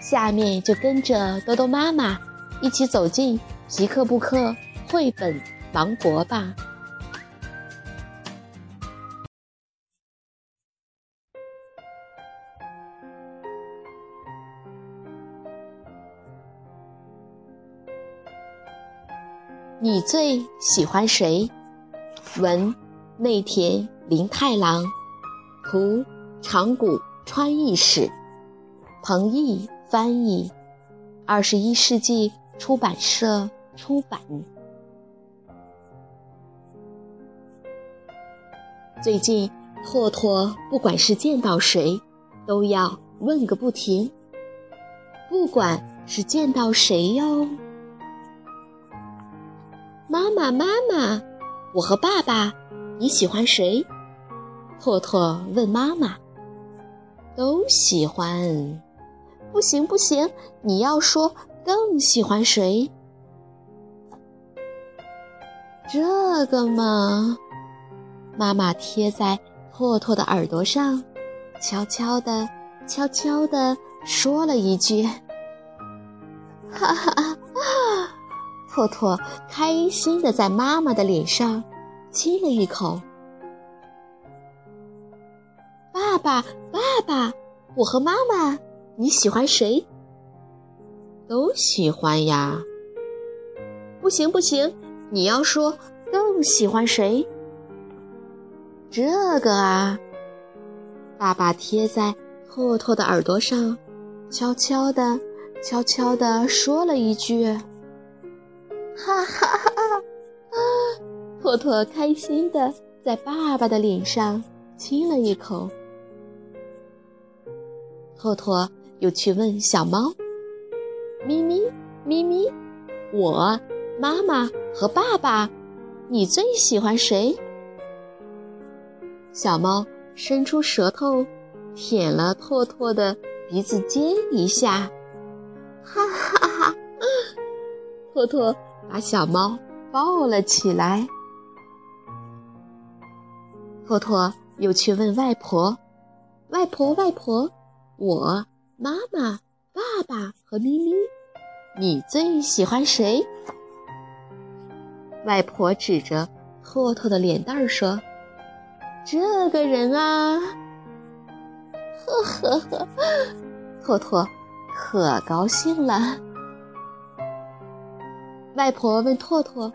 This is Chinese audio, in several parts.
下面就跟着多多妈妈一起走进皮克布克绘本王国吧。你最喜欢谁？文：内田林太郎，图：长谷川义史，彭毅。翻译，二十一世纪出版社出版。最近，拓拓不管是见到谁，都要问个不停。不管是见到谁哟，妈妈妈妈，我和爸爸，你喜欢谁？拓拓问妈妈。都喜欢。不行不行，你要说更喜欢谁？这个嘛，妈妈贴在拓拓的耳朵上，悄悄的、悄悄的说了一句：“哈哈！”拓拓开心的在妈妈的脸上亲了一口。爸爸，爸爸，我和妈妈。你喜欢谁？都喜欢呀。不行不行，你要说更喜欢谁？这个啊，爸爸贴在拓拓的耳朵上，悄悄的、悄悄的说了一句：“哈哈哈哈！”拓拓开心的在爸爸的脸上亲了一口。拓拓。又去问小猫：“咪咪，咪咪，我妈妈和爸爸，你最喜欢谁？”小猫伸出舌头，舔了拓拓的鼻子尖一下，哈哈哈！拓拓把小猫抱了起来。拓拓又去问外婆：“外婆，外婆，我。”妈妈、爸爸和咪咪，你最喜欢谁？外婆指着拓拓的脸蛋儿说：“这个人啊！”呵呵呵，拓拓可高兴了。外婆问拓拓：“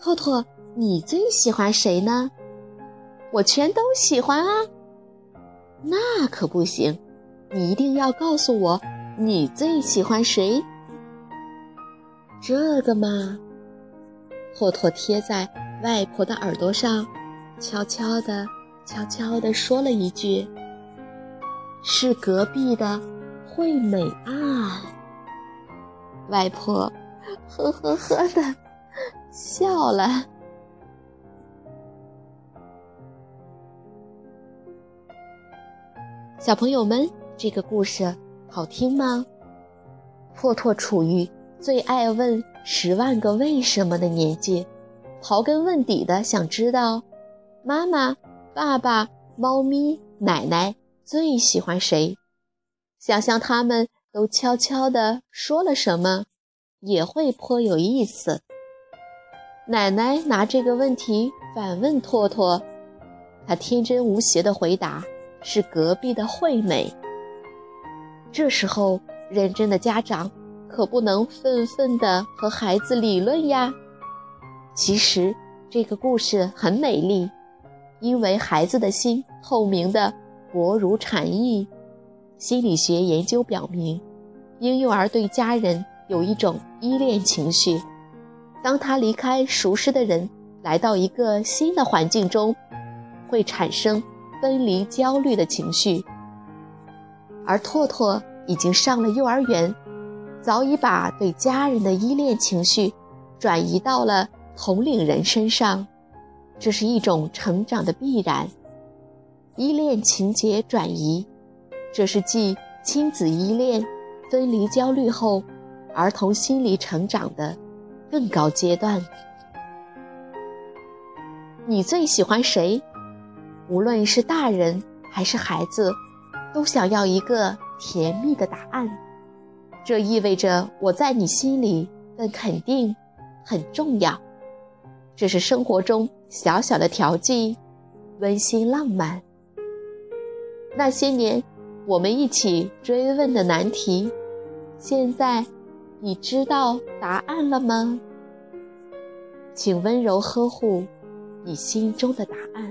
拓拓，你最喜欢谁呢？”我全都喜欢啊。那可不行。你一定要告诉我，你最喜欢谁？这个嘛，拓拓贴在外婆的耳朵上，悄悄的、悄悄的说了一句：“是隔壁的惠美啊。”外婆呵呵呵的笑了。小朋友们。这个故事好听吗？拓拓处于最爱问十万个为什么的年纪，刨根问底的想知道，妈妈、爸爸、猫咪、奶奶最喜欢谁？想象他们都悄悄地说了什么，也会颇有意思。奶奶拿这个问题反问拓拓，他天真无邪的回答是隔壁的惠美。这时候，认真的家长可不能愤愤地和孩子理论呀。其实，这个故事很美丽，因为孩子的心透明的薄如蝉翼。心理学研究表明，婴幼儿对家人有一种依恋情绪。当他离开熟识的人，来到一个新的环境中，会产生分离焦虑的情绪。而拓拓已经上了幼儿园，早已把对家人的依恋情绪转移到了同龄人身上，这是一种成长的必然。依恋情节转移，这是继亲子依恋、分离焦虑后，儿童心理成长的更高阶段。你最喜欢谁？无论是大人还是孩子，都想要一个甜蜜的答案。这意味着我在你心里的肯定很重要，这是生活中小小的调剂，温馨浪漫。那些年我们一起追问的难题，现在你知道答案了吗？请温柔呵护你心中的答案。